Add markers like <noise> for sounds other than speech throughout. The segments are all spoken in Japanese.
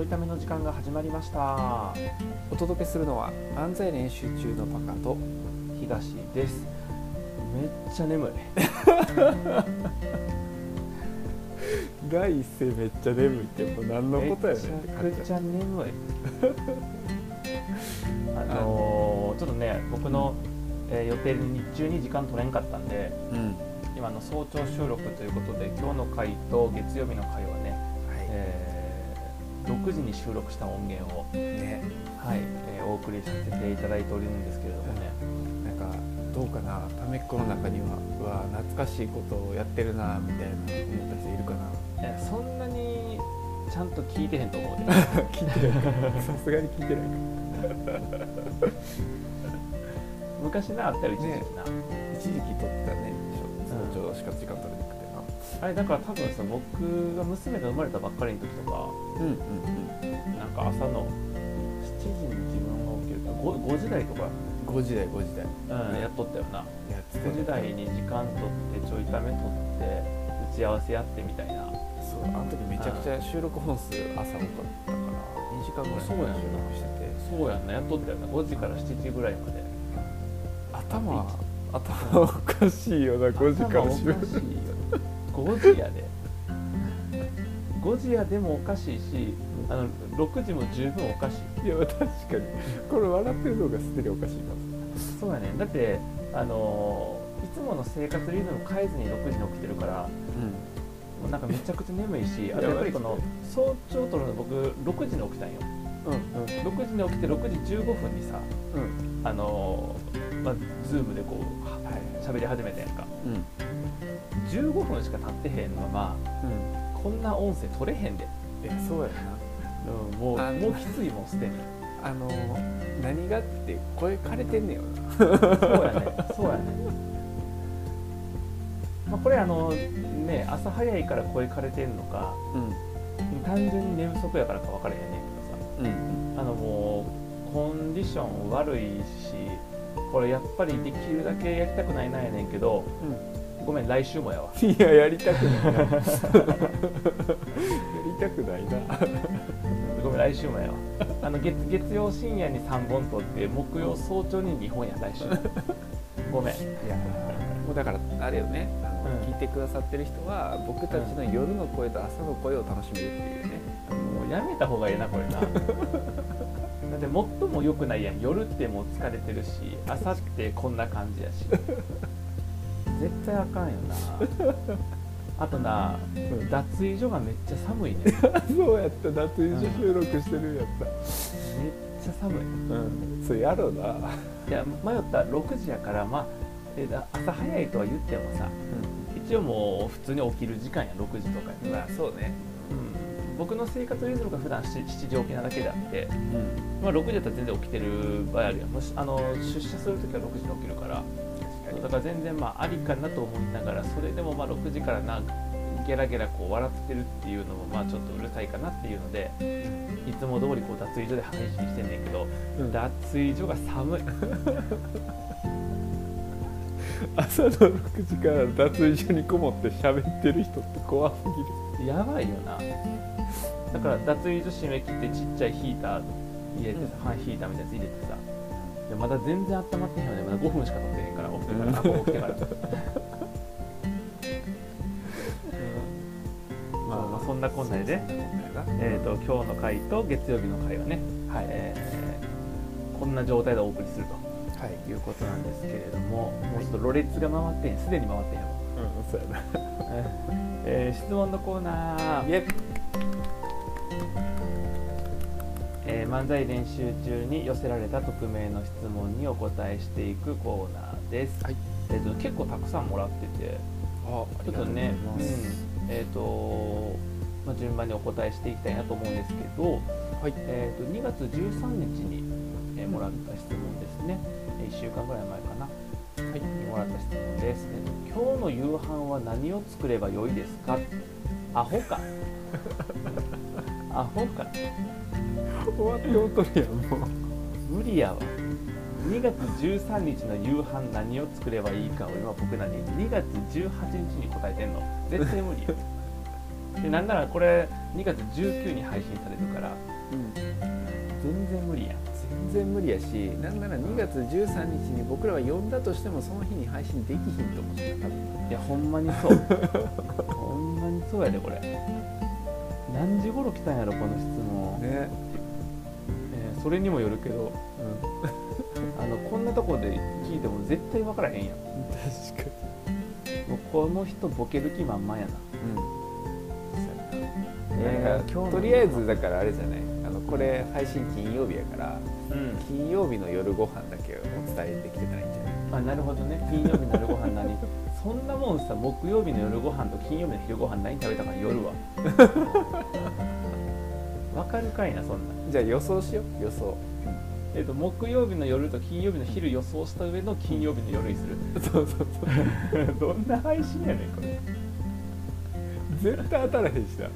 ょいための時間が始まりました。お届けするのは漫才練習中のパカと東です。めっちゃ眠い。<laughs> 第一声めっちゃ眠いってもう何のことやねんってめ感じちゃくちゃ眠い。<laughs> あのーちょっとね僕の、えー予定に日中に時間取れんかったんでうん。今の早朝収録ということで今日の回と月曜日の回はね、はえー6時に収録した音源を、いね。はいえーお送りさせていただいておるんですけれどもね。なんかどうかなためっこの中にはうわ懐かしいことをやってるなみたいな思った人いるかな。えそんなにちゃんと聞いてへんと思うで。<laughs> 聞いてない <laughs> さすがに聞いてないか。昔なあったよ一時期な、一時期撮ってたね早朝しか時間取れあれだから多分さ僕が娘が生まれたばっかりの時とかうんうんうん。なんか朝の7時に自分が起きるか 5, 5時台とか、5時台5時台。うん、やっとったよな。やってた5時台に時間取ってちょいため取って打ち合わせやってみたいな。そうあの時めちゃくちゃ収録本数朝多かったから2時間ぐらいそうやんな。収録してて。そうやんなやっとったよな。5時から7時ぐらいまで。頭頭おかしいよな5時から収録5時やで。5時やでもおかしいしあの6時も十分おかしい。いや確かに。これ笑ってるのがすでにおかしいな。そうやね。だってあのーいつもの生活リズム変えずに6時に起きてるからもうなんかめちゃくちゃ眠いしあとやっぱりこの早朝撮るの僕6時に起きたんよ。うんうん。6時に起きて6時15分にさうん。あのーまあ、ズームでこうは喋り始めたやんか。うん15分しか経ってへんのまあうんこんな音声取れへんで、えそうやうん、もうもうきついもんすでに。なあの何がって声枯れてんねよ。なそうやねそうやねまあ、これあのね朝早いから声枯れてんのかうん。単純に寝不足やからか分からへんねんけどさ。うん。あのもうコンディション悪いしこれやっぱりできるだけやりたくないなんやねんけどごめん来週もやわ。いややりたくないな。<laughs> やりたくない。なごめん来週もやわ。あの月月曜深夜に3本撮って木曜早朝に2本や来週。ごめん。いやもうだからあれよね。あの、うん聞いてくださってる人は僕たちの夜の声と朝の声を楽しめるっていうね。もうやめた方がいいなこれな。だって最も良くないやん。夜ってもう疲れてるし朝ってこんな感じやし絶対あかんよな。<laughs> あとな、ん脱衣所がめっちゃ寒いね。<laughs> そうやった夏以上収録してるんやった。めっちゃ寒い。うん。そうやろうな、いや迷った。6時やからまあ朝早いとは言ってもさ一応もう普通に起きる時間や。6時とかに、まあそうね。うん、僕の生活リズムが普段 7, 7時起きなだけであって、うん。まあ、6時だったら全然起きてる場合あるやん。もしあの出社するときは6時に起きるからだから全然まあありかなと思いながらそれでもまあ6時からなゲラゲラこう笑ってるっていうのもまあちょっとうるさいかなっていうのでいつも通りこう脱衣所で配信してんねんけど、うん。脱衣所が寒い。<laughs> 朝の6時から脱衣所にこもって喋ってる人って怖すぎる。やばいよな。だから脱衣所閉め切ってちっちゃいヒーター入れてさ、うん。半ヒーターみたいなやつ入れてさでまだ全然温まってへんよね。まだ5分しか経ってへんから起きてから、起きてから、うん。まあまあそんなこんなでね。えー、と今日の回と月曜日の回はね、はいえーこんな状態でお送りするはい。ということなんですけれども、もうちょっとろれつが回ってへんすでに回ってへん。わ、うんそうやな。えー質問のコーナー。えー漫才練習中に寄せられた匿名の質問にお答えしていくコーナーです、はい。えー、と結構たくさんもらってて。あちょっとね、うんありがとうございます。えーとまあ、順番にお答えしていきたいなと思うんですけど、はい。えー、と2月13日に、えーもらった質問ですね、え1週間ぐらい前かな、はい、にもらった質問です、えーと今日の夕飯は何を作ればよいですか？アホか？<laughs> アホか？終わっておとるやんもう。無理やわ2月13日の夕飯何を作ればいいかを今僕らに2月18日に答えてんの。絶対無理よ <laughs> でなんならこれ2月19に配信されるからうん全然無理や。ん全然無理やしなんなら2月13日に僕らは呼んだとしてもその日に配信できひんと思う。しな多分いやほんまにそう。ほんまにそうやでこれ。何時頃来たんやろこの質問、ね。えーそれにもよるけどあのこんなとこで聞いても絶対分からへんやん。確かもうこの人ボケる気満々やな。にえな。んかとりあえずだからあれじゃない？あのこれ配信金曜日やからうん。金曜日の夜ご飯だけお伝えできてないんじゃない？あなるほどね。金曜日の夜ご飯何？<laughs> そんなもんさ木曜日の夜ご飯と金曜日の昼ご飯何食べたかによるわわかるかいなそんな。んじゃあ予想しよう予想えっと木曜日の夜と金曜日の昼予想した上の金曜日の夜にする。そうそうそう。どんな配信やねんこれ。絶対当たらへんしな。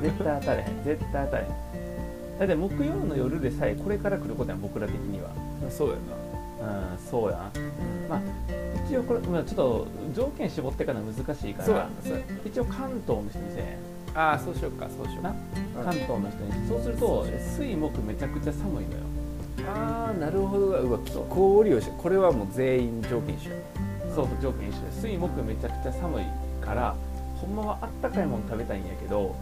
絶対当たれへん。絶対当たれへん。だって木曜の夜でさえこれから来ることやん僕ら的には。そうやうんそうや。んまあ一応これ、まあ、ちょっと条件絞ってから難しいから。そうやそうや一応関東の人にせえああそうしようかそうしような。か関東の人に。そうすると水木めちゃくちゃ寒いのよああなるほどうわ気候利用しこれはもう全員条件一緒。そう条件一緒で水木めちゃくちゃ寒いからほんまはあったかいもの食べたいんやけど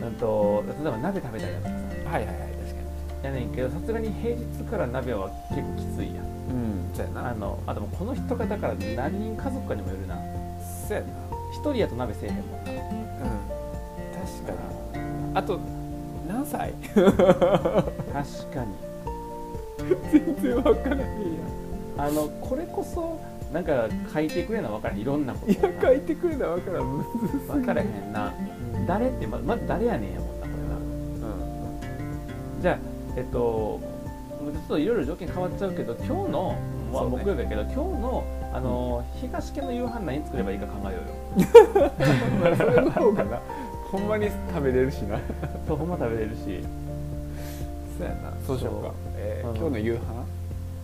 なん。と例えば鍋食べたいなとかさ。はいはいはい確かに。やねんけどさすがに平日から鍋は結構きついやん。うんそうやな。あのあともうこの人がだから何人家族かにもよるな。そうやな。一人やと鍋せえへんもんな。うん確かに。あと何歳？<laughs> 確かに全然分からへんや。あのこれこそなんか書いてくれな分からへん。いろんなこといや書いてくれな分からん。むずすぎ分からへんな。誰ってままず誰やねんやもんなこれな。じゃあえっとちょっといろいろ条件変わっちゃうけど今日の、まあ、木曜日やけど今日のあの東家の夕飯何作ればいいか考えようよ。<laughs> うんそれの方がな。ほんまに食べれるしな。そうほんま食べれるしそうやな。そうしようか。えーうん。今日の夕飯？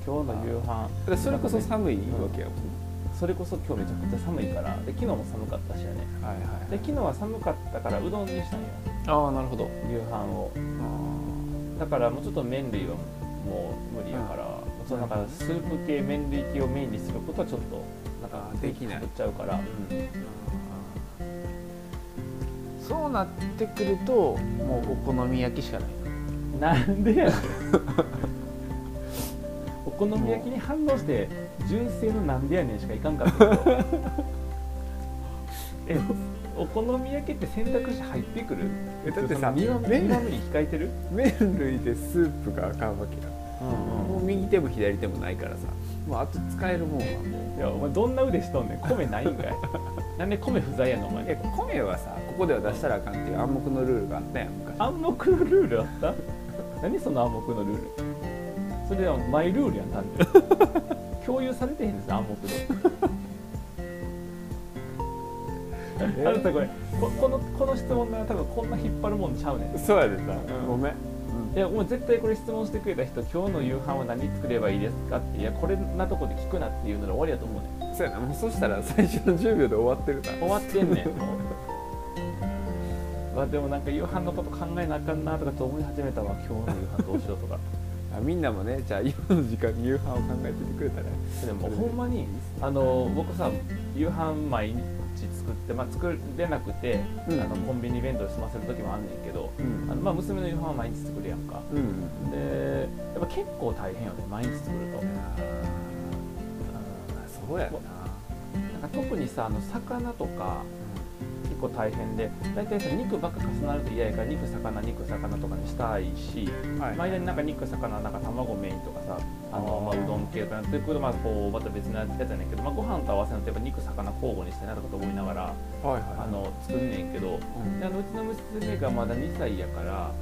今日の夕飯。それこそ寒いわけやもん。ねそれこそ今日めちゃくちゃ寒いから。で昨日も寒かったしやね。はいはいで昨日は寒かったからうどんにしたんよああなるほど。夕飯を。あだからもうちょっと麺類はもう無理やから、そのなんかスープ系麺類系をメインにすることはちょっとなんかできない。作っちゃうから、うん。ー。そうなってくるともうお好み焼きしかないなんでやねん。お好み焼きに反応して純正のなんでやねんしかいかんかったけど。<laughs> えお好み焼きって選択肢入ってくる？えだってさ苦麺味控えてる、麺類でスープがあかんわけや。もう右手も左手もないからさ。もうあと使えるもんはもいやお前どんな腕しとんねん？米ないんかい。<laughs> なんで米不在やのお前。米はさここでは出したらあかんっていう暗黙のルールがあったやん昔。暗黙のルールあった？何その暗黙のルール？それはマイルールやん単に。<laughs> 共有されてへんです暗黙の。<laughs> あのさこれここのこの質問な多分こんな引っ張るもんちゃうねん。そうやでさ、ん。ごめん、いやもう絶対これ質問してくれた人今日の夕飯は何作ればいいですかっていやこれなとこで聞くなっていうので終わりやと思うねん。そうやな。もうそしたら最初の10秒で終わってるな終わってんねん。も <laughs> うわでもなんか夕飯のこと考えなあかんなとかと思い始めたわ今日の夕飯どうしようとか。<laughs> あみんなもねじゃあ今の時間に夕飯を考えててくれたら。でもほんまにあの僕さ夕飯毎日作って、まあ、作れなくて、うんあのコンビニ弁当で済ませる時もあんねんけど、うんあのまあ、娘の夕飯は毎日作るやんか。うんでやっぱ結構大変よね毎日作ると。そうやな。なんか特にさあの魚とか結構大変で大体さ肉ばっか重なると嫌やから肉魚肉魚とかにしたいし、はい。間になんか肉魚なんか卵メインとかさあのまあ、うどん系とかなってくるとまあこうまた別なやつやねんけど、まあ、ご飯と合わせるとやっぱ肉魚交互にしたいなとかと思いながらはいはいあの作んねんけどうん。であのうちの娘がまだ2歳やから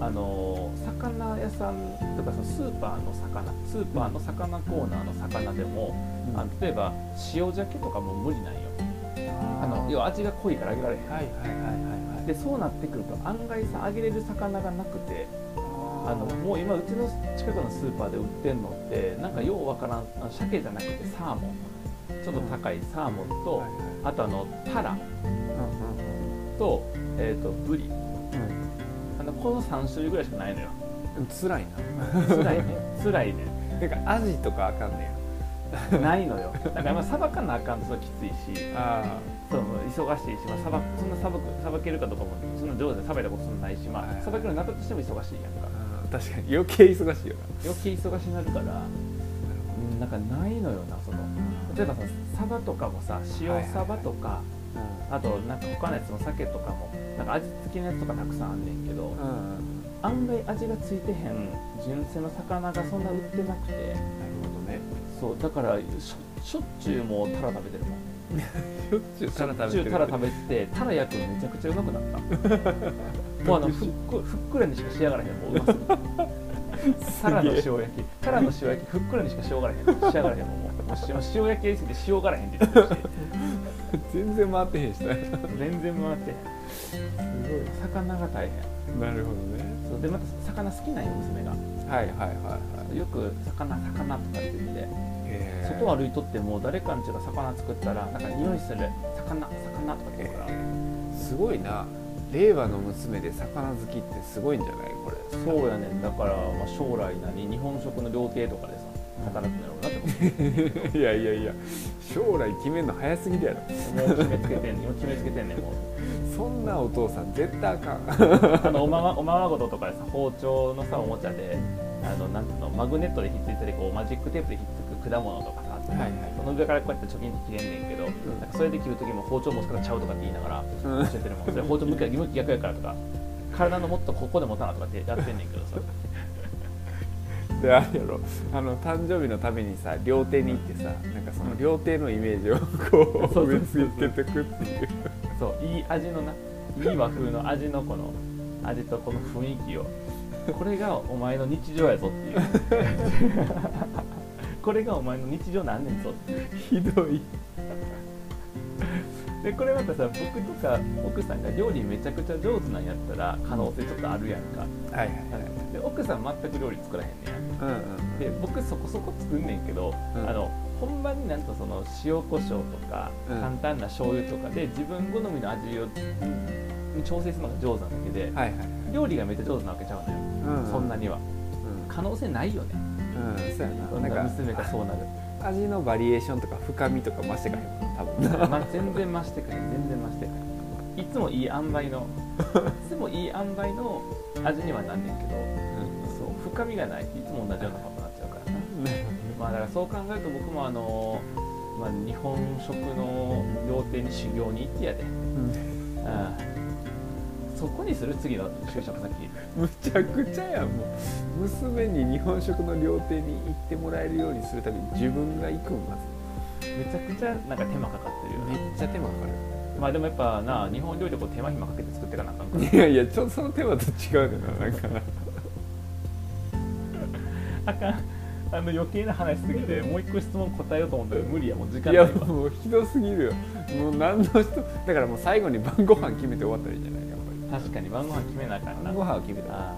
あの魚屋さんとかそのスーパーの魚スーパーの魚コーナーの魚でも、うん。あの例えば塩鮭とかも無理なんよあの要は味が濃いから揚げられへん、はいはいはいでそうなってくると案外さ揚げれる魚がなくてあのもう今うちの近くのスーパーで売ってんのってなんかようわからん鮭じゃなくてサーモン。ちょっと高いサーモンと、はいはい。あとあのタラ。うんうんと,、えー、とブリ。うあのこの3種類ぐらいしかないのよ。ん辛い辛いね。辛いね。<laughs> なてかアジとかあかんねないのよ。だからまあさばかなあかんときついしそう忙しいし、まあ、さばそんなさばくさばけるかとかもそんな上手でさばいたことそんなないしまはい。あさばけるようになったとしても忙しいやんか。あ確かに。余計忙しいよ余計忙しになるからうんなんかないのよなその。例えばさサバとかもさ塩サバとか、あとなんか他のやつの鮭とかもなんか味付きのやつとかたくさんあんねんけど、案外味がついてへん純正の魚がそんな売ってなくてそうだからしょっちゅうもうタラ食べてるもん。<laughs> しょっちゅうタラ食べて食べてタラ焼くのめちゃくちゃうまくなった。<laughs> もうあのふっくふっくらにしか仕上がらへんもううますタラの塩焼き。タラの塩焼きふっくらにしか仕上がらへん仕上がらへん。もう <laughs> もう塩塩焼きやりすぎて塩がらへんって言ってるし。全然回ってへんしな。全然回ってへん。すごい。魚が大変。なるほどね。そうでまた魚好きなんよ娘が。はいはいはいはい。よく魚魚とかって言って外歩いとっても誰かんちが魚作ったらなんか匂いする。魚魚とか言うから。すごいな。令和の娘で魚好きってすごいんじゃないこれ。そうやねん。だから、まあ、将来何日本食の料亭とかでさ働くんだろうなって思っていやいやいや。将来決めるの早すぎるやろ。もう決めつけてんねん今決めつけてんねんもう。そんなお父さん絶対あかん。あのおままおままごととかでさ包丁のさおもちゃであのなんていうのマグネットでひっついたりこうマジックテープでひっつく果物とかさはいはい。その上からこうやってチョキンって切れんねんけど、なんかそれで切る時も包丁持つからちゃうとかって言いながらうん。教えてるもん。それ包丁向き向き逆やからとか体のもっとここで持たなとかってやってんねんけどさ。<laughs> であれやろ。あの誕生日のためにさ料亭に行ってさなんかその料亭のイメージをこそうう植え付けてくっていう。そういい味のないい和風の味のこの味とこの雰囲気を。これがお前の日常やぞっていう <laughs> これがお前の日常なんねんぞ？ひどい。<laughs> でこれまたさ僕とか奥さんが料理めちゃくちゃ上手なんやったら可能性ちょっとあるやんか。はいはいはい。で奥さん全く料理作らへんねや。うんうんで僕そこそこ作んねんけど、うん。あの本番になんとその塩コショウとか、うん。簡単な醤油とかで自分好みの味をに調整するのが上手なだけで、はいはい料理がめっちゃ上手なわけちゃうのよ、うんそんなには。う可能性ないよね。ん、うん、そうやそんなななんか娘がそうなる。味のバリエーションとか深みとか増してかへんもん多分。<laughs> まあ、全然増してくれ全然増してくれいつもいい塩梅の <laughs> いつもいい塩梅の味にはなんねんけどそう深みがない。いつも同じようなことになっちゃうからな。まあだからそう考えると僕もあのまあ、日本食の料亭に修行に行ってやで、うん、そこにする次の就職先むちゃくちゃやもう。娘に日本食の料亭に行ってもらえるようにするために自分が行くんまめちゃくちゃなんか手間かかってるよな。ずめっちゃ手間かかまあでもやっぱな日本料理こう手間暇かけて作っていかなあかんか。らるいやいやちょっとその手間と違うねんななんか。なあかん。あの余計な話すぎてもう一個質問答えようと思ったら無理やもう時間いやないわもうひどすぎるよ。もう何の人だからもう最後に晩ご飯決めて終わったらいいんじゃない？確かに晩ご飯決めなあかんな。り晩ご飯を決めてあ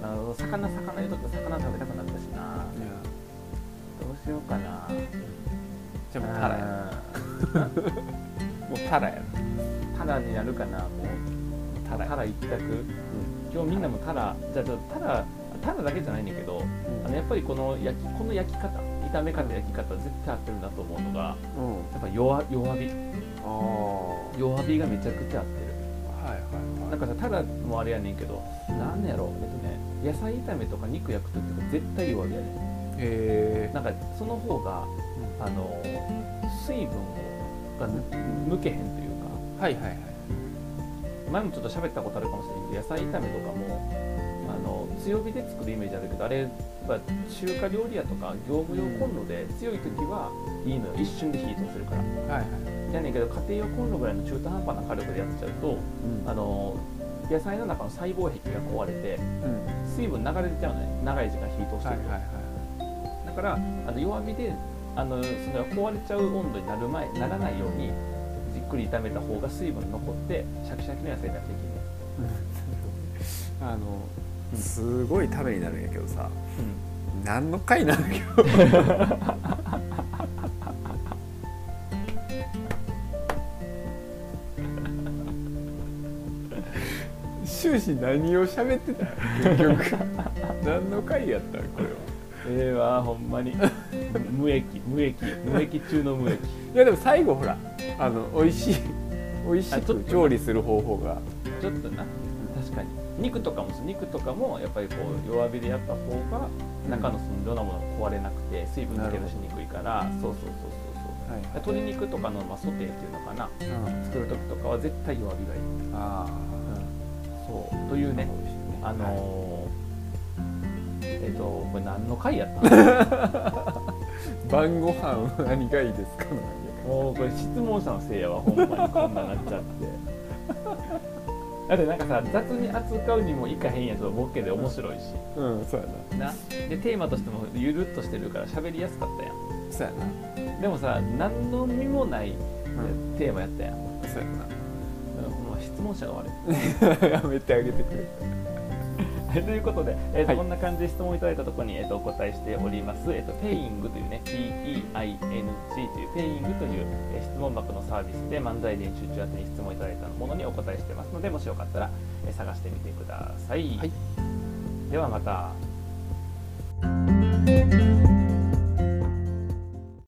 ーなるほど。魚魚言うとって魚食べたくなったしな。どうしようかな。じゃあもうタラや。あ <laughs> もうタラやータラになるかなもう。タラタラ一択、今日みんなもタラじゃあちょっとタラタラだけじゃないんだけど、あのやっぱりこの焼きこの焼き方炒め方焼き方絶対合ってるなと思うのがうん、うん、やっぱ弱弱火。ああ弱火がめちゃくちゃ合ってるはいはいなんかさタラもあれやねんけどなんやろえっとね野菜炒めとか肉焼く時とか絶対弱火やねへえんなんかその方があの水分が抜けへんというか。はいはいはい。前もちょっと喋ったことあるかもしれないけど野菜炒めとかも強火で作るイメージあるけどあれやっぱ中華料理屋とか業務用コンロで強い時はいいのよ。一瞬で火通せるから。はいはい。やねんけど家庭用コンロぐらいの中途半端な火力でやっちゃうとうん。あの野菜の中の細胞壁が壊れてうん。水分流れてちゃうのね。長い時間火通してると、はいはいはいだからあの弱火であのその壊れちゃう温度になる前ならないようにじっくり炒めた方が水分残ってシャキシャキの野菜ができるあのうんすごいためになるんやけどさ。うん。何の回なの今日終始何を喋ってた結局。何の回やったこれは。ええわほんまに。無益無益無益中の無益。いやでも最後ほらあの美味しい美味しく調理する方法が。ちょっとな。確かに肉とかも肉とかもやっぱりこう弱火でやった方が中のそのいろんなものが壊れなくて水分抜け出しにくいからそうそうそうそうそう、はい鶏肉とかの、まあ、ソテーっていうのかなうん。作る時とかは絶対弱火がいい、あそうというねね。あのーえっ、とこれ何の回やったの？<laughs> 晩ご飯は何がいいですか？もうこれ質問者のせいやわほんまにこんななっちゃってだってなんかさ雑に扱うにもいかへんやつはボケで面白いし。うんそうやな。な。でテーマとしてもゆるっとしてるから喋りやすかったやん。そうやな。でもさ何の身もないん。テーマやったやん、そうやもう質問者が悪い。な <laughs> やめてあげてくれ。はいということで、えーとはい。こんな感じで質問いただいたところに、えー、とお答えしております、えー、とペイングというね PEING というペイングという、えー質問箱のサービスで漫才練習中宛てに質問いただいたものにお答えしてますのでもしよかったら、えー探してみてください、はい。ではまた